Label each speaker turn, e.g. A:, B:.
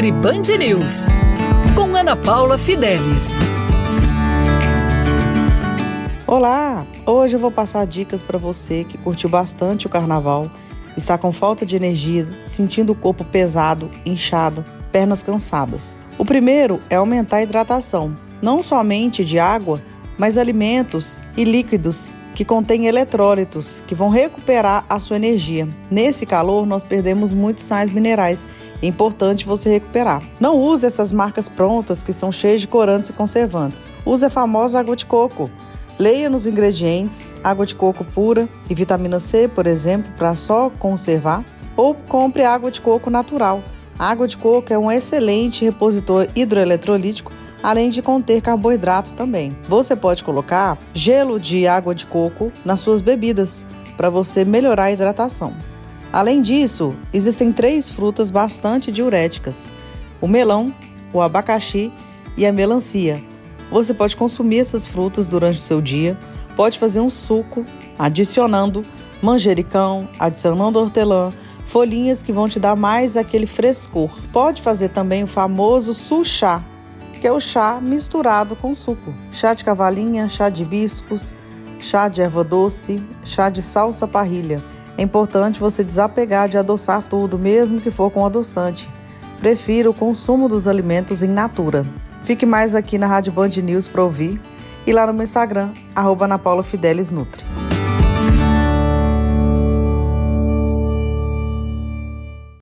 A: Nutri Band News, com Ana Paula Fidelis.
B: Olá! Hoje eu vou passar dicas para você que curtiu bastante o carnaval, está com falta de energia, sentindo o corpo pesado, inchado, pernas cansadas. O primeiro é aumentar a hidratação, não somente de água, mas alimentos e líquidos que contêm eletrólitos que vão recuperar a sua energia. Nesse calor, nós perdemos muitos sais minerais. É importante você recuperar. Não use essas marcas prontas que são cheias de corantes e conservantes. Use a famosa água de coco. Leia nos ingredientes água de coco pura e vitamina C, por exemplo, para só conservar. Ou compre água de coco natural. A água de coco é um excelente repositor hidroeletrolítico além de conter carboidrato também. Você pode colocar gelo de água de coco nas suas bebidas para você melhorar a hidratação. Além disso, existem três frutas bastante diuréticas: o melão, o abacaxi e a melancia. Você pode consumir essas frutas durante o seu dia, pode fazer um suco adicionando manjericão, adicionando hortelã, folhinhas que vão te dar mais aquele frescor. Pode fazer também o famoso suchá, que é o chá misturado com suco. Chá de cavalinha, chá de hibiscos, chá de erva doce, chá de salsa parrilha. É importante você desapegar de adoçar tudo, mesmo que for com adoçante. Prefira o consumo dos alimentos em natura. Fique mais aqui na Rádio Band News para ouvir e lá no meu Instagram, arroba